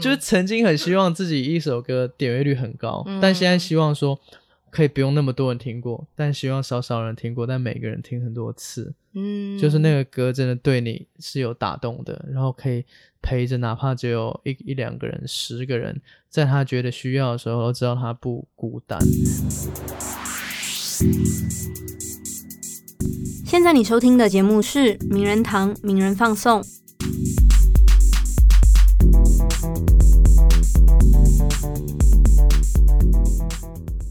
就是曾经很希望自己一首歌点阅率很高，嗯但现在希望说可以不用那么多人听过，但希望少少人听过，但每个人听很多次，嗯，就是那个歌真的对你是有打动的，然后可以陪着，哪怕只有一一两个人、十个人，在他觉得需要的时候，都知道他不孤单。现在你收听的节目是《名人堂名人放送》。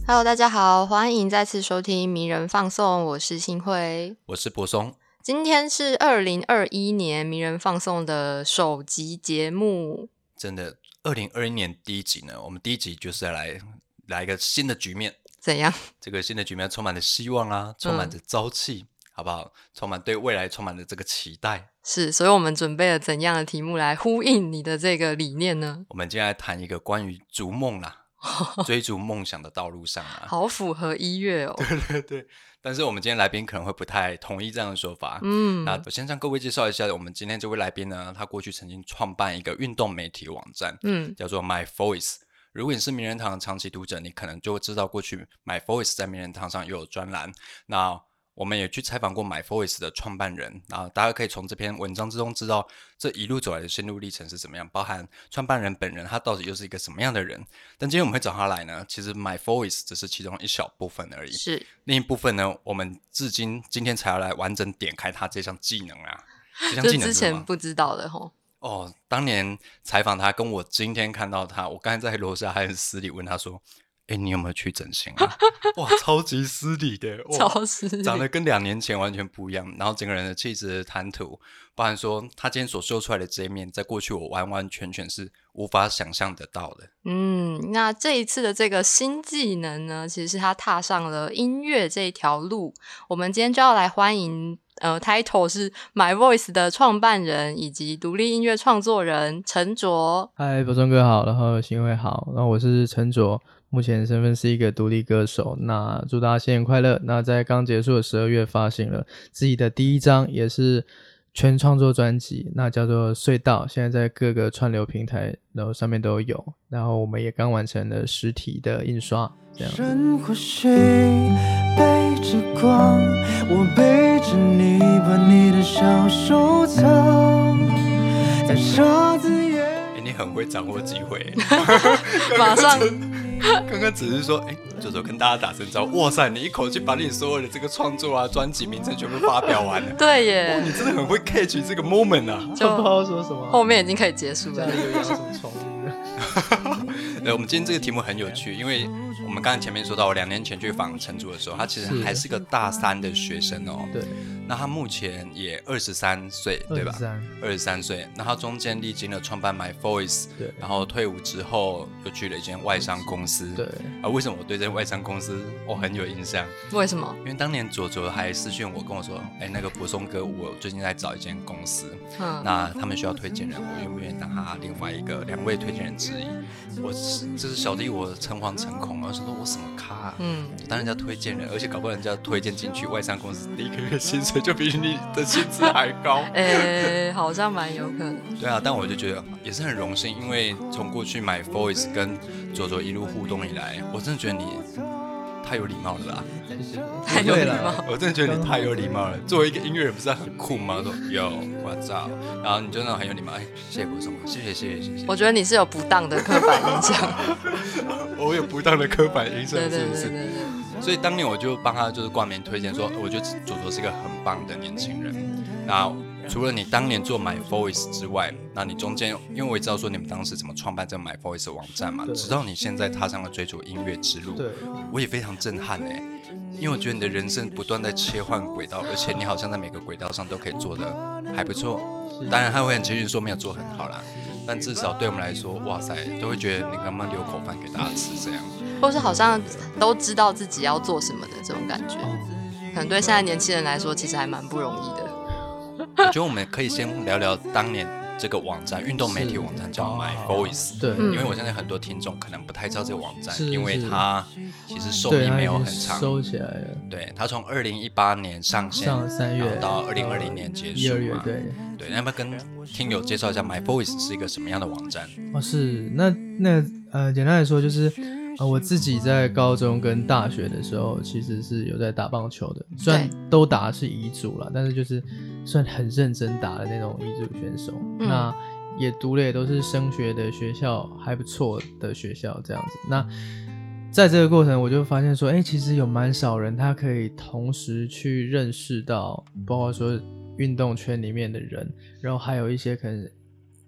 Hello，大家好，欢迎再次收听《名人放送》，我是新辉。我是柏松，今天是二零二一年《名人放送》的首集节目。真的，二零二一年第一集呢，我们第一集就是要来来一个新的局面，怎样？这个新的局面充满了希望啊，充满着朝气，好不好？充满对未来充满了这个期待。是，所以我们准备了怎样的题目来呼应你的这个理念呢？我们今天来谈一个关于逐梦啦，追逐梦想的道路上啊。好符合一月哦。对对对，但是我们今天来宾可能会不太同意这样的说法。嗯，那我先向各位介绍一下，我们今天这位来宾呢，他过去曾经创办一个运动媒体网站，嗯叫做 My Voice。如果你是名人堂的长期读者，你可能就会知道过去 My Voice 在名人堂上也有专栏。那我们也去采访过 My Voice 的创办人，然后大家可以从这篇文章之中知道这一路走来的心路历程是怎么样，包含创办人本人他到底又是一个什么样的人。但今天我们会找他来呢，其实 My Voice 只是其中一小部分而已。是，另一部分呢，我们至今今天才要来完整点开他这项技能啊。这项技能？之前不知道的吼。哦，当年采访他，跟我今天看到他，我刚才在楼下还很私礼问他说：“哎，你有没有去整形啊？” 哇，超级失礼的，哇超市长得跟两年前完全不一样，然后整个人的气质、谈吐，包含说他今天所秀出来的这一面，在过去我完完全全是无法想象得到的。嗯，那这一次的这个新技能呢，其实是他踏上了音乐这一条路。我们今天就要来欢迎，呃，title 是 My Voice 的创办人以及独立音乐创作人陈卓。嗨，柏松哥好，然后新会好，然后我是陈卓，目前身份是一个独立歌手。那祝大家新年快乐！那在刚结束的十二月发行了自己的第一张，也是全创作专辑，那叫做《隧道》，现在在各个串流平台然后上面都有。然后我们也刚完成了实体的印刷，这样。深呼吸，背着光，我背着你，把你的笑收藏在沙子眼。哎，你很会掌握机会。马上 刚刚只是说，哎、九九跟大家打声招呼。哇塞，你一口气把你所有的这个创作啊、专辑名称全部发表完了。对哇，耶你，真的很会 catch 这个 moment 啊！就 不知道说什么，后面已经可以结束了。有养什么宠物的？呃，我们今天这个题目很有趣，因为我们刚才前面说到，我两年前去访陈主的时候，他其实还是个大三的学生哦。对，那他目前也二十三岁，对吧？23二十三岁。那他中间历经了创办 My Voice，对然后退伍之后又去了一间外商公司。对，啊，为什么我对这间外商公司我很有印象？为什么？因为当年左左还私讯我跟我说，哎，那个柏松哥，我最近在找一间公司，嗯，那他们需要推荐人，我愿不愿意当他另外一个两位推荐人之一？我是这是小弟我诚惶诚恐，我想说我什么咖、啊？嗯，当人家推荐人，而且搞不好人家推荐进去外商公司，第一个月薪水就比你的薪资还高。诶、好像蛮有可能。对啊，但我就觉得也是很荣幸，因为从过去买 Voice 跟左左一路互动以来，我真的觉得你太有礼貌了啦！太有礼貌我真的觉得你太有礼貌了。作为一个音乐人，不是很酷吗？说有我操，然后你就那种很有礼貌，哎，谢谢国松，谢谢谢谢谢谢。我觉得你是有不当的刻板印象。我有不当的刻板印象，是不是？对对对。所以当年我就帮他就是冠名推荐说，我觉得左左是一个很棒的年轻人。那除了你当年做 My Voice 之外，那你中间因为我也知道说你们当时怎么创办这个 My Voice 网站嘛，直到你现在踏上了追逐音乐之路，我也非常震撼哎、因为我觉得你的人生不断在切换轨道，而且你好像在每个轨道上都可以做的还不错。当然他会很谦虚说没有做很好啦，但至少对我们来说，哇塞，都会觉得你能不能留口饭给大家吃这样。或是好像都知道自己要做什么的这种感觉，可能对现在年轻人来说，其实还蛮不容易的。我觉得我们可以先聊聊当年这个网站，运动媒体网站叫 My Voice。对，嗯因为我相信很多听众可能不太知道这个网站，因为它其实寿，命没有很长。收起来了，对，它从二零一八年上线，上三月到二零二零年结束对。对，那要不要跟听友介绍一下 My Voice 是一个什么样的网站？哦，是那那呃，简单来说就是，呃，我自己在高中跟大学的时候，其实是有在打棒球的，虽然都打的是乙组了，但是就是算很认真打的那种乙组选手。嗯那也读了也都是升学的学校，还不错的学校这样子。那在这个过程，我就发现说，哎、其实有蛮少人他可以同时去认识到，包括说运动圈里面的人，然后还有一些可能，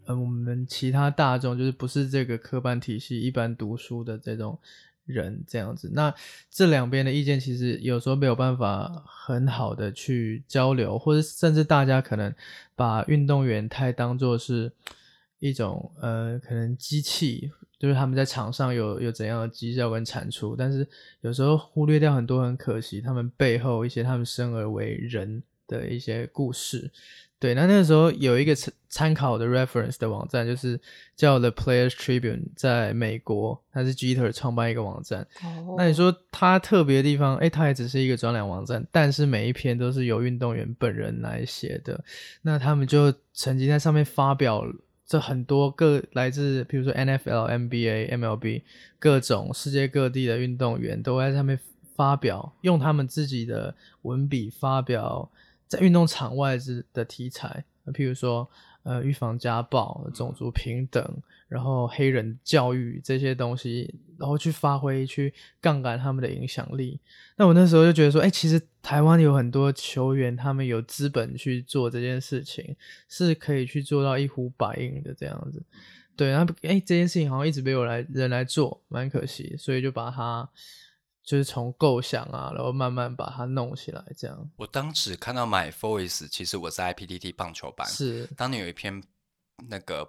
呃，我们其他大众就是不是这个科班体系一般读书的这种人这样子。那这两边的意见其实有时候没有办法很好的去交流，或者甚至大家可能把运动员太当做是一种呃，可能机器，就是他们在场上有有怎样的绩效跟产出，但是有时候忽略掉很多很可惜他们背后一些他们生而为人的一些故事。对，那那个时候有一个参参考的 reference 的网站，就是叫 The Players Tribune，在美国，它是 Jeter 创办一个网站。哦那你说它特别的地方，哎，它也只是一个专栏网站，但是每一篇都是由运动员本人来写的。那他们就曾经在上面发表这很多各来自，比如说 NFL、NBA、MLB 各种世界各地的运动员都在上面发表，用他们自己的文笔发表在运动场外之的题材，譬如说呃预防家暴、种族平等，然后黑人教育这些东西，然后去发挥、去杠杆他们的影响力。那我那时候就觉得说，哎、其实台湾有很多球员，他们有资本去做这件事情，是可以去做到一呼百应的这样子。对，然后哎、这件事情好像一直没有来人来做，蛮可惜，所以就把它就是从构想啊，然后慢慢把它弄起来，这样我当时看到 My Voice，其实我在 IPTT 棒球班，是，当年有一篇那个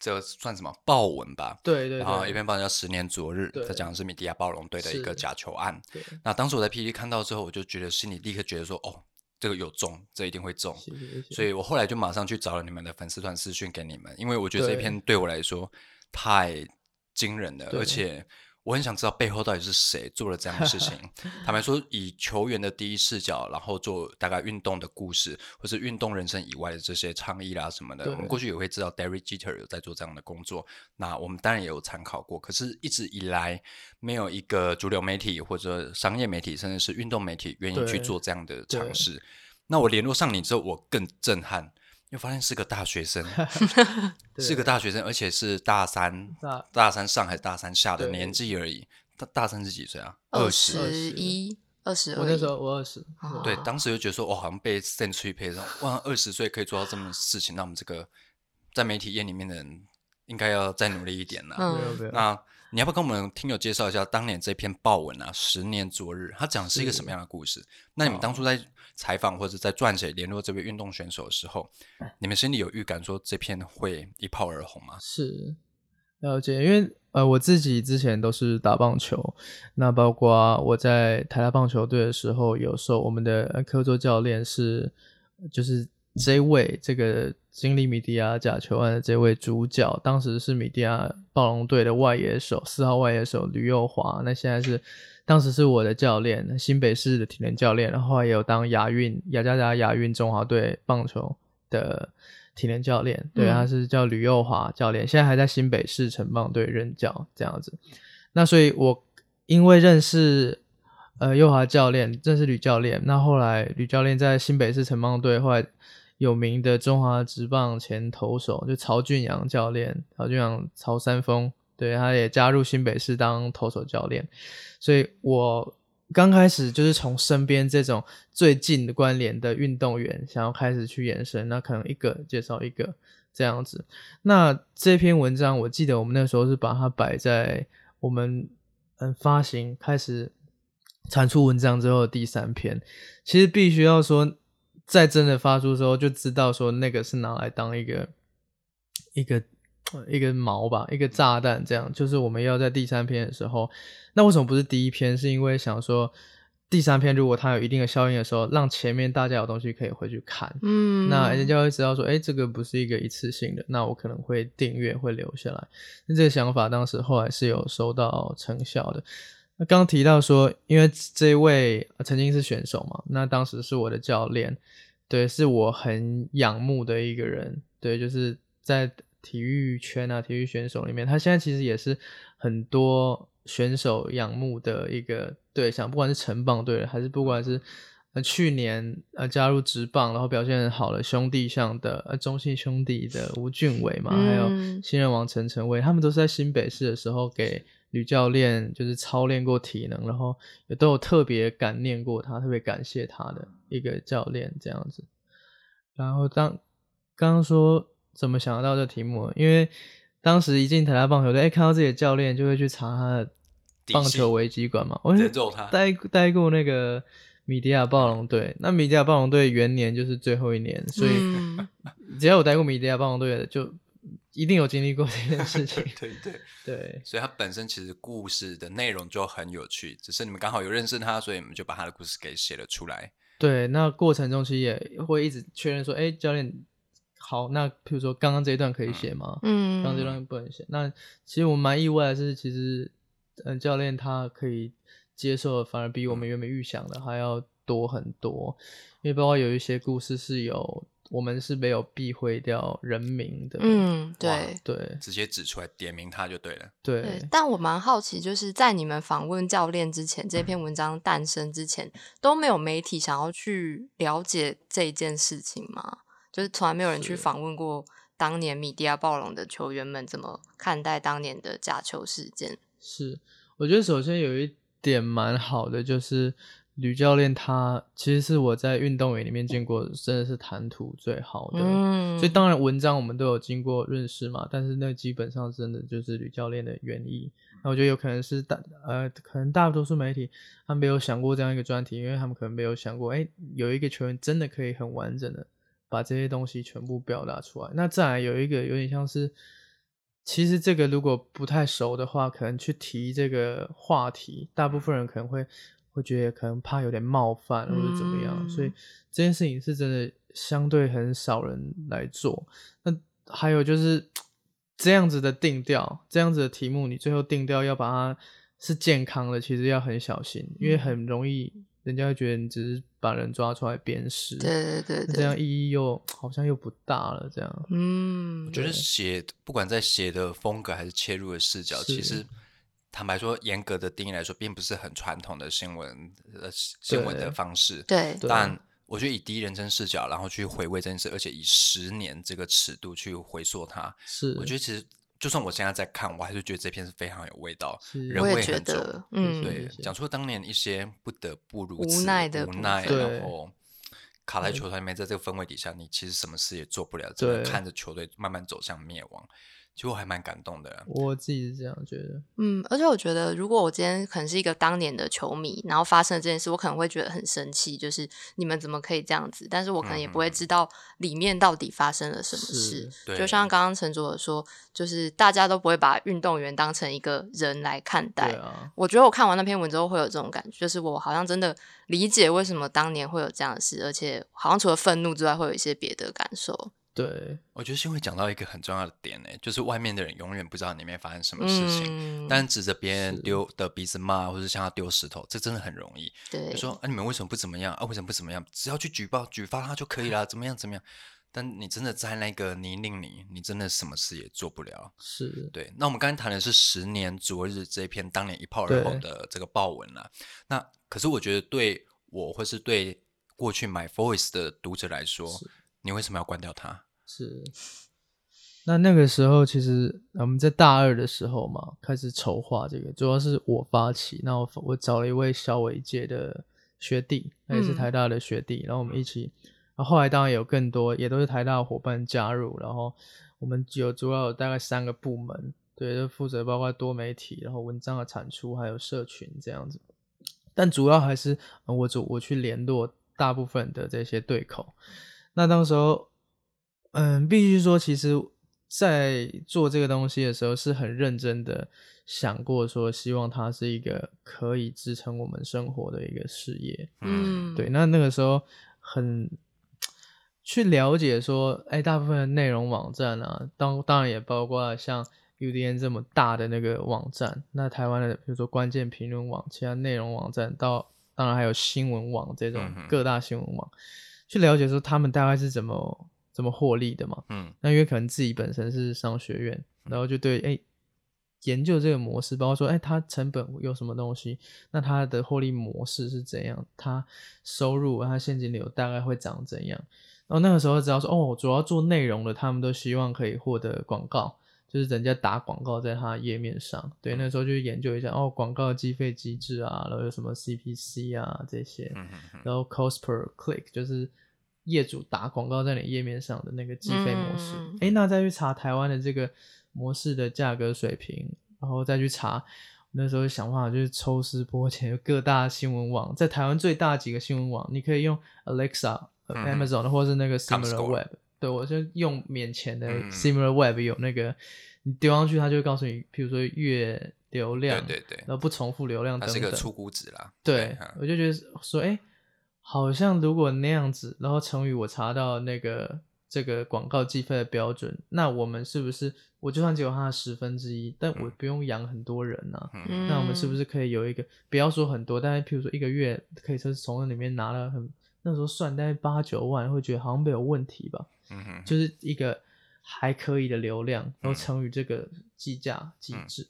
这算什么报文吧？对对对，然后一篇报道叫《十年昨日》，对它讲的是米迪亚暴龙队的一个假球案。对，那当时我在 PTT 看到之后，我就觉得心里立刻觉得说，哦，这个有中，这一定会中。谢谢谢谢。所以我后来就马上去找了你们的粉丝团私讯给你们，因为我觉得这对篇对我来说太惊人了，而且我很想知道背后到底是谁做了这样的事情。坦白说，以球员的第一视角，然后做大概运动的故事，或是运动人生以外的这些倡议啦什么的，我们过去也会知道 Derek Jeter 有在做这样的工作，那我们当然也有参考过，可是一直以来没有一个主流媒体或者商业媒体，甚至是运动媒体愿意去做这样的尝试。那我联络上你之后，我更震撼，因为发现是个大学生，是个大学生，而且是大三、大大三上还是大三下的年纪而已。大大三是几岁啊？二十。十一、二十二，我那时候我二十，哦对，当时就觉得说，我，好像被 send 出去配上，哇，二十岁可以做到这么事情，那我们这个在媒体业里面的人应该要再努力一点了。嗯那你要不要跟我们听友介绍一下当年这篇报文啊？十年昨日，它讲的是一个什么样的故事？那你们当初在采访或者在撰写联络这位运动选手的时候，你们心里有预感说这篇会一炮而红吗？是了解，因为呃，我自己之前都是打棒球，那包括我在台大棒球队的时候，有时候我们的呃客座教练是就是这位这个经历米迪亚假球案的这位主角，当时是米迪亚暴龙队的外野手四号外野手吕佑华，那现在是当时是我的教练，新北市的体能教练，然后也有当亚运雅加达亚运中华队棒球的体能教练，对，嗯他是叫吕佑华教练，现在还在新北市城棒队任教这样子。那所以，我因为认识呃佑华教练，认识吕教练，那后来吕教练在新北市城棒队，后来有名的中华职棒前投手就曹俊阳教练，曹俊阳曹三丰，对，他也加入新北市当投手教练，所以我刚开始就是从身边这种最近的关联的运动员，想要开始去延伸，那可能一个介绍一个这样子。那这篇文章，我记得我们那时候是把它摆在我们嗯发行开始产出文章之后的第三篇。其实必须要说，在真的发出之后，就知道说那个是拿来当一个一个一个毛吧，一个炸弹，这样就是我们要在第三篇的时候，那为什么不是第一篇？是因为想说，第三篇如果它有一定的效应的时候，让前面大家有东西可以回去看。嗯，那人家会知道说，哎，这个不是一个一次性的，那我可能会订阅，会留下来。那这个想法当时后来是有收到成效的。那刚刚提到说，因为这位曾经是选手嘛，那当时是我的教练，对，是我很仰慕的一个人，对，就是在体育圈啊，体育选手里面，他现在其实也是很多选手仰慕的一个对象，不管是城棒队的，还是不管是呃去年呃加入职棒，然后表现很好的兄弟像的呃中信兄弟的吴俊伟嘛，还有嗯新人王陈晨威，他们都是在新北市的时候给吕教练就是操练过体能，然后也都有特别感念过他，特别感谢他的一个教练这样子。然后当刚刚说怎么想得到这题目，因为当时一进台大棒球队，哎，看到自己的教练就会去查他的棒球危机馆嘛，我是人肉他。待待过那个米迪亚暴龙队，那米迪亚暴龙队元年就是最后一年，所以嗯只要有待过米迪亚暴龙队的，就一定有经历过这件事情。对对，对，所以他本身其实故事的内容就很有趣，只是你们刚好有认识他，所以你们就把他的故事给写了出来。对，那过程中其实也会一直确认说，哎，教练好，那譬如说刚刚这一段可以写吗？嗯，刚刚这段不能写。那其实我蛮意外的是，其实嗯，教练他可以接受的，反而比我们原本预想的还要多很多。因为包括有一些故事是有我们是没有避讳掉人名的。嗯，对。对直接指出来点名他就对了。对对，但我蛮好奇，就是在你们访问教练之前，这篇文章诞生之前，都没有媒体想要去了解这一件事情吗？就是从来没有人去是访问过当年米迪亚暴龙的球员们怎么看待当年的假球事件。是，我觉得首先有一点蛮好的，就是吕教练他其实是我在运动员里面见过真的是谈吐最好的。嗯，所以当然文章我们都有经过认识嘛，但是那基本上真的就是吕教练的原意。那我觉得有可能是大呃，可能大多数媒体他们没有想过这样一个专题，因为他们可能没有想过，哎，有一个球员真的可以很完整的把这些东西全部表达出来。那再来有一个有点像是，其实这个如果不太熟的话，可能去提这个话题，大部分人可能会会觉得可能怕有点冒犯或者怎么样，嗯所以这件事情是真的相对很少人来做。那还有就是这样子的定调，这样子的题目，你最后定调要把它是健康的，其实要很小心，因为很容易人家会觉得你只是把人抓出来鞭尸，对对对对，这样意义又好像又不大了，这样。嗯，我觉得写不管在写的风格还是切入的视角，其实坦白说，严格的定义来说，并不是很传统的新闻呃新闻的方式。对对但我觉得以第一人称视角，然后去回味这件事，而且以十年这个尺度去回溯它，是，我觉得其实就算我现在在看，我还是觉得这篇是非常有味道，人味很重。嗯，对讲出当年一些不得不如无此奈的无奈，然后卡在球团里面，在这个氛围底下，你其实什么事也做不了，只能看着球队慢慢走向灭亡。其实我还蛮感动的。我自己是这样觉得。嗯，而且我觉得，如果我今天可能是一个当年的球迷，然后发生了这件事，我可能会觉得很生气，就是你们怎么可以这样子？但是我可能也不会知道里面到底发生了什么事。就像刚刚陈卓说，就是大家都不会把运动员当成一个人来看待。啊，我觉得我看完那篇文之后会有这种感觉，就是我好像真的理解为什么当年会有这样的事，而且好像除了愤怒之外，会有一些别的感受。对，我觉得新会讲到一个很重要的点呢，就是外面的人永远不知道里面发生什么事情，嗯，但指着别人是丢的鼻子骂，或者向他丢石头，这真的很容易。对，就说啊，你们为什么不怎么样啊？为什么不怎么样？只要去举报、举发他就可以了，怎么样怎么样？但你真的在那个泥泞里，你真的什么事也做不了。是，对，那我们刚才谈的是十年昨日这一篇当年一炮而红的这个报文啦。那可是我觉得对我或是对过去买 Voice 的读者来说，你为什么要关掉它？是。那那个时候，其实我们在大二的时候嘛，开始筹划这个，主要是我发起。那我我找了一位小伟界的学弟，他也是嗯台大的学弟，然后我们一起。然后后来当然有更多，也都是台大的伙伴加入。然后我们有主要有大概三个部门，对，就负责包括多媒体，然后文章的产出，还有社群这样子。但主要还是呃我主我去联络大部分的这些对口。那当时候，嗯，必须说，其实在做这个东西的时候是很认真的想过，说希望它是一个可以支撑我们生活的一个事业。嗯，对，那那个时候很去了解说，哎，大部分的内容网站啊，当当然也包括像 UDN 这么大的那个网站，那台湾的比如说关键评论网，其他内容网站，到当然还有新闻网这种各大新闻网，去了解说他们大概是怎么怎么获利的嘛。嗯那因为可能自己本身是商学院，然后就对哎研究这个模式，包括说哎它成本有什么东西，那它的获利模式是怎样，它收入它现金流大概会长怎样。然后那个时候只要说哦，主要做内容的，他们都希望可以获得广告，就是人家打广告在它页面上。对，那时候就研究一下哦，广告计费机制啊，然后有什么 CPC 啊这些。然后 cost per click 就是业主打广告在你页面上的那个计费模式。嗯诶，那再去查台湾的这个模式的价格水平，然后再去查。那时候想办法就是抽丝剥茧，各大新闻网在台湾最大几个新闻网，你可以用 Alexa、Amazon 的，或是那个 Comscore SimilarWeb。对，我就用免钱的嗯 SimilarWeb 有那个，你丢上去，它就会告诉你，比如说月流量，对对对然后不重复流量等等等。是个出估值啦。对，嗯我就觉得说，哎、好像如果那样子，然后成语我查到那个这个广告计费的标准，那我们是不是我就算只有它的十分之一，但我不用养很多人呐、嗯那我们是不是可以有一个，不要说很多，但是譬如说一个月可以是从那里面拿了很那时候算大概八九万，会觉得好像没有问题吧？嗯哼，就是一个还可以的流量，然后嗯乘以这个计价机制。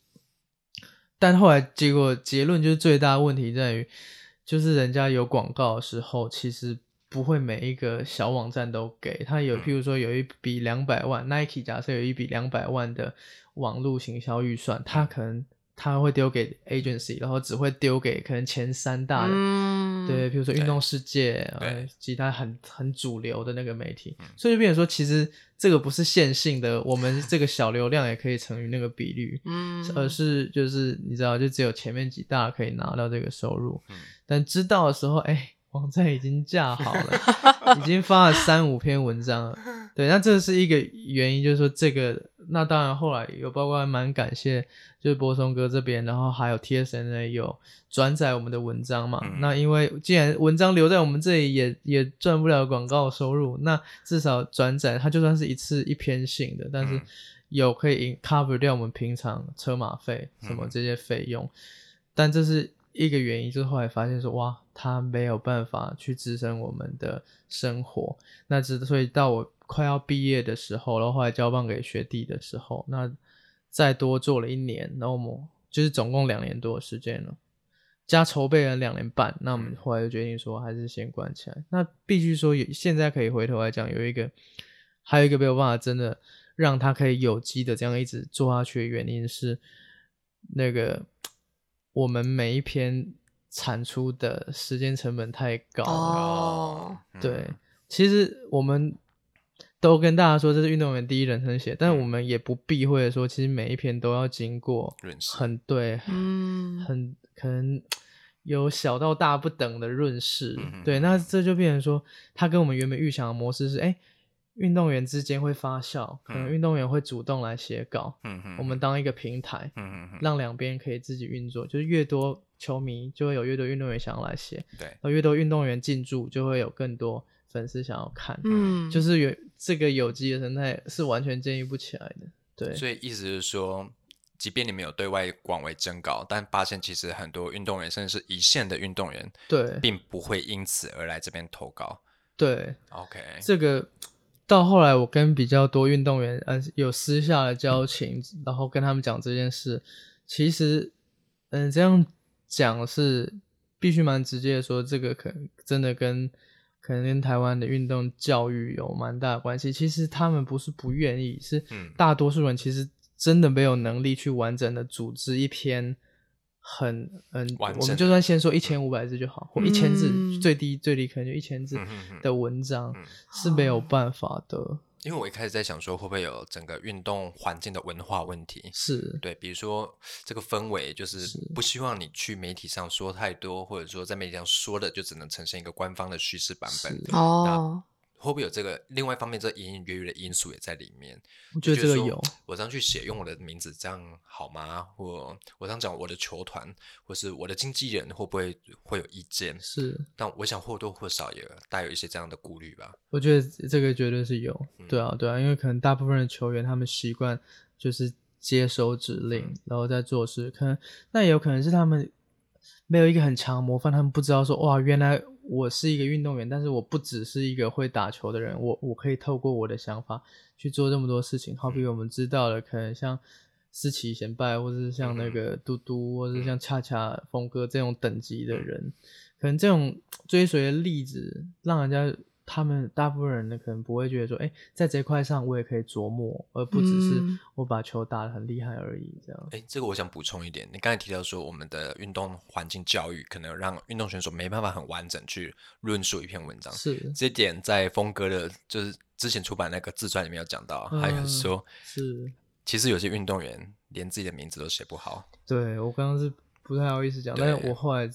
但后来结果结论就是最大的问题在于，就是人家有广告的时候，其实不会每一个小网站都给。他有，嗯。譬如说有一笔两百万，Nike 假设有一笔两百万的网络行销预算，他可能他会丢给 agency，然后只会丢给可能前三大的嗯，对，比如说运动世界，呃对，其他很很主流的那个媒体，嗯。所以就变成说，其实这个不是线性的，我们这个小流量也可以乘以那个比率，嗯，而是就是你知道，就只有前面几大可以拿到这个收入，嗯。但知道的时候，哎，网站已经架好了，已经发了三五篇文章了，对，那这是一个原因，就是说这个，那当然后来有包括蛮感谢，就是波松哥这边，然后还有 TSNA 有转载我们的文章嘛。嗯那因为既然文章留在我们这里也也赚不了广告收入，那至少转载它就算是一次一篇性的，但是嗯有可以 cover 掉我们平常车马费什么嗯这些费用，但这是一个原因，就是后来发现说哇，它没有办法去支撑我们的生活。那之所以到我快要毕业的时候，然后后来交棒给学弟的时候，那再多做了一年，然后我们就是总共两年多的时间了，加筹备了两年半。那我们嗯后来就决定说，还是先关起来。那必须说有，现在可以回头来讲，有一个还有一个没有办法真的让它可以有机的这样一直做下去的原因是，那个我们每一篇产出的时间成本太高了。哦，嗯对，其实我们都跟大家说这是运动员第一人称写，但嗯我们也不避讳地说，其实每一篇都要经过很对，嗯很可能有小到大不等的润饰。嗯对，那这就变成说，他跟我们原本预想的模式是，哎，运动员之间会发酵，可能嗯运动员会主动来写稿，嗯嗯，我们当一个平台，嗯嗯嗯，让两边可以自己运作，就是越多球迷就会有越多运动员想要来写，对，然后越多运动员进驻，就会有更多粉丝想要看。嗯，就是有这个有机的生态是完全建立不起来的。对，所以意思是说，即便你们有对外广为征稿，但发现其实很多运动员，甚至是一线的运动员，对，并不会因此而来这边投稿。对，OK，这个到后来我跟比较多运动员呃有私下的交情，然后跟他们讲这件事，其实嗯这样讲是必须蛮直接的说，这个可能真的跟可能跟台湾的运动教育有蛮大的关系。其实他们不是不愿意，是嗯大多数人其实真的没有能力去完整的组织一篇很嗯，我们就算先说一千五百字就好，或一千字、嗯。最低最低可能就一千字的文章、嗯。是没有办法的，因为我一开始在想说，会不会有整个运动环境的文化问题？是。对，比如说这个氛围，就是是。不希望你去媒体上说太多，或者说在媒体上说的就只能呈现一个官方的叙事版本，哦，会不会有这个？另外一方面，这隐隐约约的因素也在里面。我觉得这个有。我这样去写，用我的名字，这样好吗？或我这样讲，我的球团或是我的经纪人会不会会有意见？是，但我想或多或少也带有一些这样的顾虑吧。我觉得这个绝对是有。对啊，对啊，因为可能大部分的球员他们习惯就是接收指令，然后再做事。可能那也有可能是他们没有一个很强的模范，他们不知道说哇，原来。我是一个运动员，但是我不只是一个会打球的人，我我可以透过我的想法去做这么多事情。好比我们知道了，可能像思琪贤拜，或者是像那个嘟嘟，或者是像恰恰峰哥这种等级的人，可能这种追随的例子，让人家。他们大部分人呢，可能不会觉得说，哎，在这块上我也可以琢磨，而不只是我把球打得很厉害而已。这样，哎，这个我想补充一点，你刚才提到说，我们的运动环境教育可能让运动选手没办法很完整去论述一篇文章。是，这点在峰哥的，就是之前出版那个自传里面有讲到，还有说，是，其实有些运动员连自己的名字都写不好。对我刚刚是不太好意思讲，但是我后来。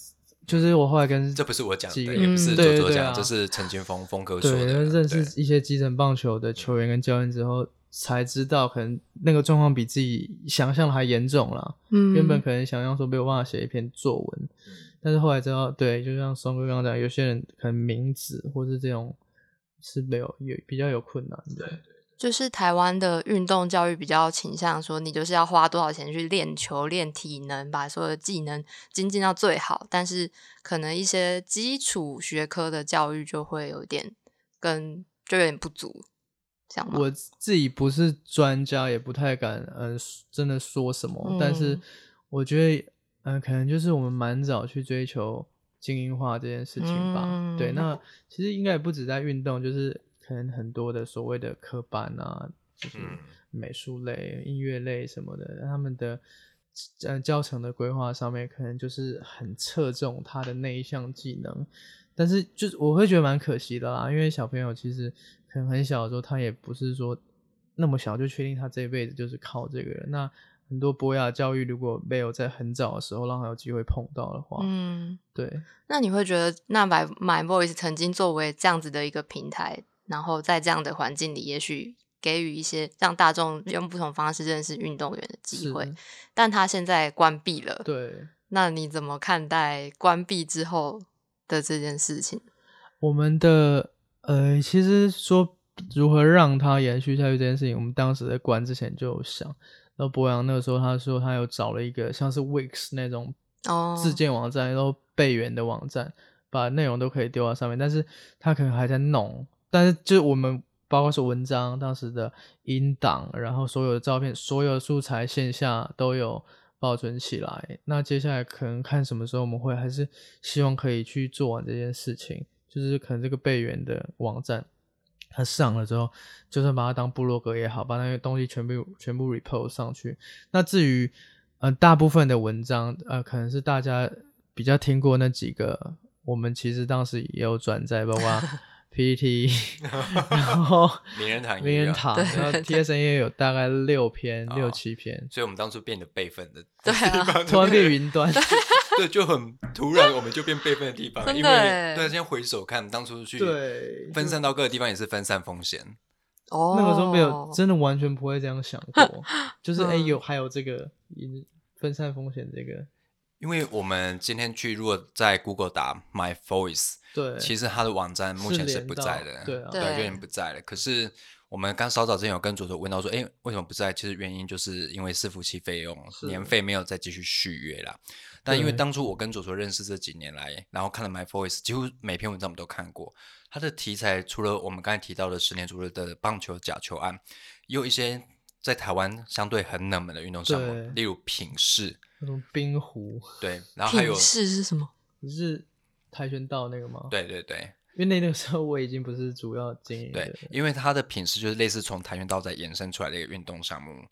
就是我后来跟这不是我讲的，也不是左左讲，这是陈金峰峰哥说的。认识一些基层棒球的球员跟教练之后，才知道可能那个状况比自己想象的还严重了。嗯，原本可能想象说没有办法写一篇作文，但是后来知道，对，就像松哥刚刚讲，有些人可能名字或是这种是没有有比较有困难的。就是台湾的运动教育比较倾向说，你就是要花多少钱去练球、练体能，把所有的技能精进到最好。但是可能一些基础学科的教育就会有点跟就有点不足，这样吗？我自己不是专家，也不太敢嗯真的说什么。但是我觉得嗯，可能就是我们蛮早去追求精英化这件事情吧。对，那其实应该也不止在运动，就是。可能很多的所谓的科班啊，就是美术类、音乐类什么的，他们的呃教程的规划上面，可能就是很侧重他的那一项技能。但是，就是我会觉得蛮可惜的啦，因为小朋友其实可能很小的时候，他也不是说那么小就确定他这一辈子就是靠这个。那很多博雅教育，如果没有在很早的时候让他有机会碰到的话，嗯，对。那你会觉得，那 My My Voice 曾经作为这样子的一个平台？然后在这样的环境里，也许给予一些让大众用不同方式认识运动员的机会，但他现在关闭了。对，那你怎么看待关闭之后的这件事情？我们的呃，其实说如何让它延续下去这件事情，我们当时在关之前就有想。然后博洋那个时候他说他有找了一个像是 Wix 那种自建网站，然后备援的网站，把内容都可以丢到上面，但是他可能还在弄。但是，就是我们包括是文章当时的音档，然后所有的照片、所有的素材线下都有保存起来。那接下来可能看什么时候我们会，还是希望可以去做完这件事情。就是可能这个备援的网站，它上了之后，就算把它当部落格也好，把那些东西全部全部 repost 上去。那至于呃大部分的文章，呃可能是大家比较听过那几个，我们其实当时也有转载，包括。PPT，然后名人堂，名人堂，然后 TSN 也有大概六篇、六七篇，所以我们当初变得备份的，对啊，突然变云端，对，就很突然，我们就变备份的地方，因为对，先回首看当初去分散到各个地方也是分散风险，哦，那个时候没有，真的完全不会这样想过，就是哎有还有这个分散风险这个。因为我们今天去，如果在 Google 打 My Voice，对，其实它的网站目前是不在的，对，对，有点不在了。可是我们刚稍早之前有跟左左问到说，哎，为什么不在？其实原因就是因为伺服器费用年费没有再继续续约了。但因为当初我跟左左认识这几年来，然后看了 My Voice，几乎每篇文章我们都看过。它的题材除了我们刚才提到的十年主日的棒球假球案，也有一些在台湾相对很冷门的运动项目，例如品势。那种冰壶，对，然后还有是是什么？是跆拳道那个吗？对对对，因为那个时候我已经不是主要经营。对，因为它的品势就是类似从跆拳道再延伸出来的一个运动项目。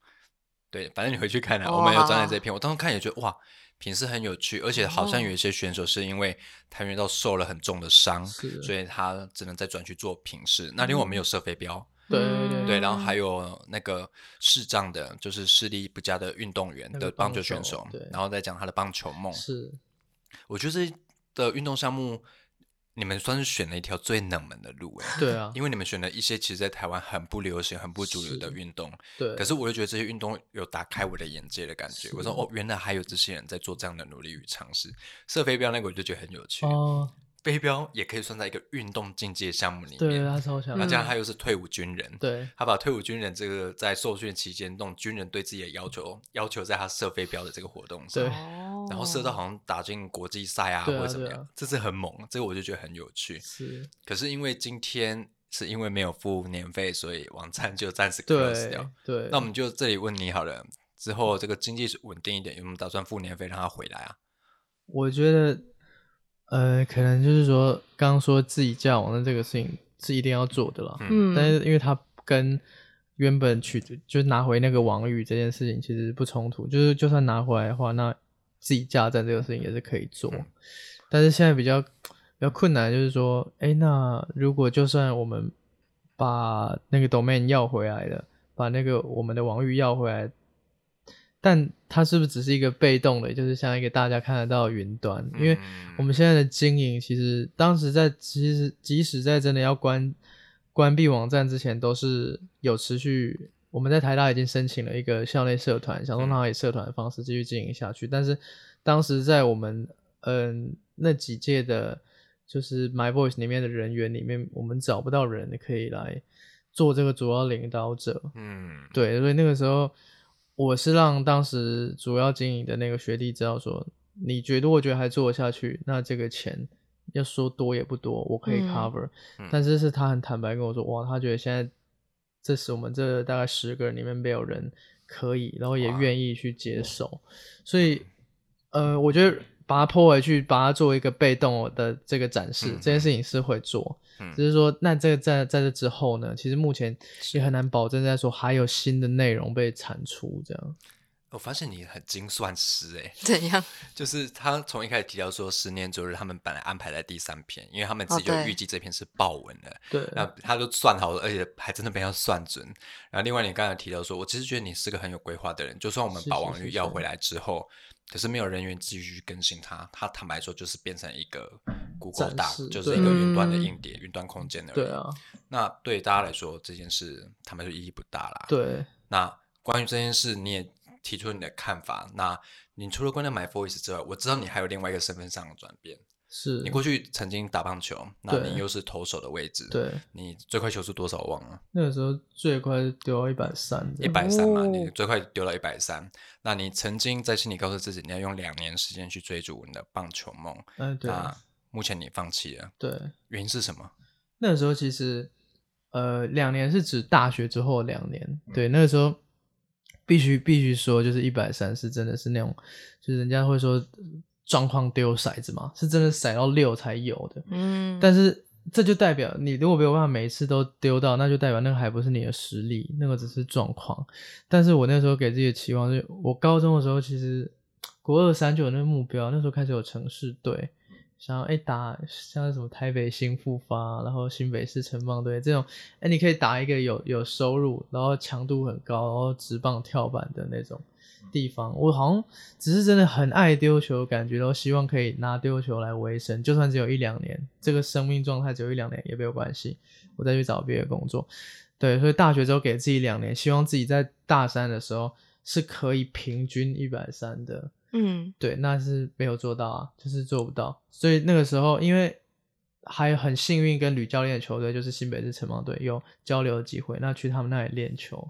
对，反正你回去看啊，我们有站在这篇，我当时看也觉得哇，品势很有趣，而且好像有一些选手是因为跆拳道受了很重的伤，所以他只能再转去做品势。那另外我们有射飞镖。对对对，然后还有那个视障的，就是视力不佳的运动员的棒球选手，然后再讲他的棒球梦。是，我觉得这的运动项目，你们算是选了一条最冷门的路哎，对啊，因为你们选了一些其实在台湾很不流行、很不主流的运动，对，可是我就觉得这些运动有打开我的眼界的感觉。我说哦，原来还有这些人在做这样的努力与尝试。射飞镖那个我就觉得很有趣，哦，飞镖也可以算在一个运动竞技项目里面对，面。他超强那，这样嗯他又是退伍军人，对他把退伍军人这个在受训期间，那种军人对自己的要求，要求在他射飞镖的这个活动上对，哦，然后射到好像打进国际赛啊，啊或者怎么样，这是很猛，这个我就觉得很有趣。是，可是因为今天是因为没有付年费，所以网站就暂时 close 对掉。对，那我们就这里问你好了，之后这个经济稳定一点，有没有打算付年费让他回来啊？我觉得，呃，可能就是说，刚刚说自己架网的这个事情是一定要做的啦。嗯，但是因为他跟原本取就是拿回那个王域这件事情其实不冲突，就是就算拿回来的话，那自己架站这个事情也是可以做。嗯但是现在比较比较困难，就是说，哎，那如果就算我们把那个 domain 要回来了，把那个我们的王域要回来，但它是不是只是一个被动的，就是像一个大家看得到的云端？因为嗯我们现在的经营，其实当时在其实即使在真的要关关闭网站之前，都是有持续。我们在台大已经申请了一个校内社团，想说嗯让以社团的方式继续经营下去。但是当时在我们嗯那几届的，就是 My Voice 里面的人员里面，我们找不到人可以来做这个主要领导者。嗯，对，所以那个时候我是让当时主要经营的那个学弟知道说，你觉得我觉得还做得下去，那这个钱要说多也不多，我可以嗯。cover、嗯。但是是他很坦白跟我说，哇，他觉得现在这是我们这大概十个人里面没有人可以，然后也哇。愿意去接手，所以呃，我觉得。把它拖回去，把它作为一个被动的这个展示，嗯这件事情是会做，嗯只是说，那这个在在这之后呢，其实目前也很难保证在说还有新的内容被产出这样。我发现你很精算师哎，怎样？就是他从一开始提到说十年昨日，他们本来安排在第三篇，因为他们自己就预计这篇是爆文的，对，那他都算好了，而且还真的被他算准。然后另外你刚才提到说，我其实觉得你是个很有规划的人，就算我们把网是是是是域要回来之后，可是没有人员继续更新它，它坦白说就是变成一个 Google 大就是一个云端的嗯硬碟、云端空间而已。对啊，那对大家来说这件事，坦白说意义不大啦。。对，那关于这件事，你也提出了你的看法。那你除了关掉 My Voice 之外，我知道你还有另外一个身份上的转变。是你过去曾经打棒球，那你又是投手的位置。对，你最快球速多少我忘了？那个时候最快丢到一百三，一百三嘛，哦你最快丢到一百三。那你曾经在心里告诉自己，你要用两年时间去追逐你的棒球梦。嗯，对那目前你放弃了，对，原因是什么？那个时候其实呃两年是指大学之后两年，对，那个时候必须必须说，就是一百三是真的是那种，就是人家会说状况丢骰子嘛，是真的骰到六才有的，嗯，但是这就代表你如果没有办法每一次都丢到，那就代表那个还不是你的实力，那个只是状况。但是我那时候给自己的期望是，我高中的时候其实国二三就有那个目标，那时候开始有城市队，想要哎打像什么台北新复发，然后新北市城棒队这种，哎你可以打一个有有收入，然后强度很高，然后直棒跳板的那种。地方，我好像只是真的很爱丢球，感觉到希望可以拿丢球来维生，就算只有一两年，这个生命状态只有一两年也没有关系，我再去找别的工作。对，所以大学之后给自己两年，希望自己在大三的时候是可以平均一百三的。嗯对，那是没有做到啊，就是做不到。所以那个时候，因为还很幸运跟吕教练的球队就是新北市城邦队有交流的机会，那去他们那里练球。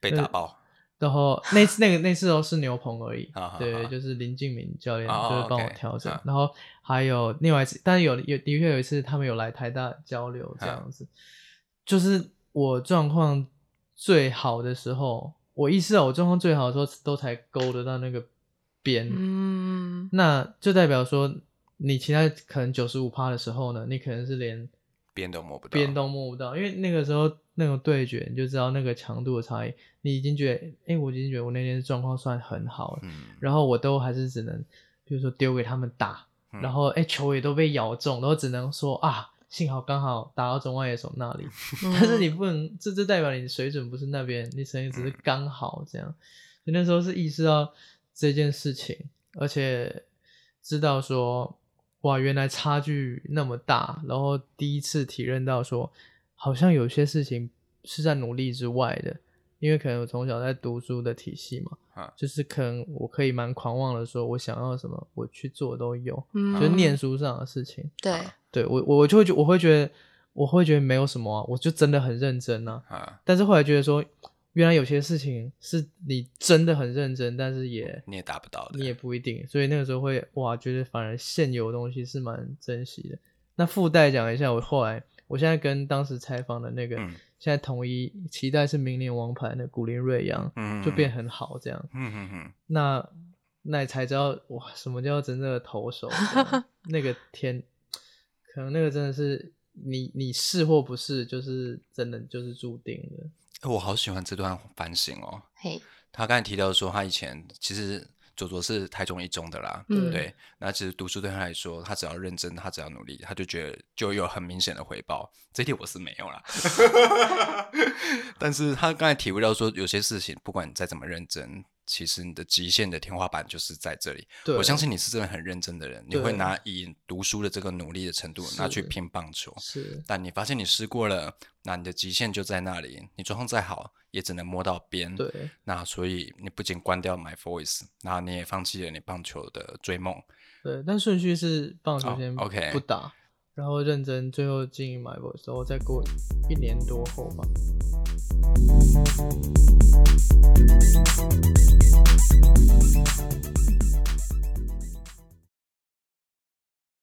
被打爆。然后那次那个那次都是牛棚而已对，就是林敬明教练哦就是帮我调整嗯，然后还有另外一次，但是有有的确有一次他们有来台大交流这嗯样子，就是我状况最好的时候，我意识到我状况最好的时候都才勾得到那个边，嗯。那就代表说你其他可能九十五趴的时候呢，你可能是连边都摸不到，边都摸不到，因为那个时候那种对决，你就知道那个强度的差异。你已经觉得，哎、我已经觉得我那天状况算很好了，嗯，然后我都还是只能，比如说丢给他们打，嗯然后哎、球也都被咬中，然后只能说啊，幸好刚好打到中外野手那里。嗯但是你不能，这这代表你的水准不是那边，你声音只是嗯刚好这样。所以那时候是意识到这件事情，而且知道说哇，原来差距那么大，然后第一次体认到说，好像有些事情是在努力之外的，因为可能我从小在读书的体系嘛，啊就是可能我可以蛮狂妄的说，我想要什么，我去做都有，嗯就是念书上的事情，对，对我我就会觉我会觉得我会觉得没有什么啊，我就真的很认真啊，啊，但是后来觉得说，原来有些事情是你真的很认真，但是也你也达不到的，你也不一定，所以那个时候会哇，觉得反而现有的东西是蛮珍惜的。那附带讲一下，我后来，我现在跟当时采访的那个，嗯现在统一期待是明年王牌的古林瑞阳，嗯就变很好这样。嗯嗯嗯，那那你才知道哇，什么叫真正的投手？那个天，可能那个真的是你你是或不是，就是真的就是注定的。欸我好喜欢这段反省哦。嘿，他刚才提到说，他以前其实左左是台中一中的啦，嗯对，那其实读书对他来说，他只要认真，他只要努力，他就觉得就有很明显的回报。这一点我是没有啦 但是他刚才体会到说，有些事情不管你再怎么认真，其实你的极限的天花板就是在这里。我相信你是真的很认真的人，你会拿以读书的这个努力的程度拿去拼棒球。是，但你发现你试过了，那你的极限就在那里，你状况再好，也只能摸到边。对，那所以你不仅关掉 My Voice，然后你也放弃了你棒球的追梦。对，但顺序是棒球哦先，OK 不打，然后认真，最后经营 My Voice，然后再过一年多后吧。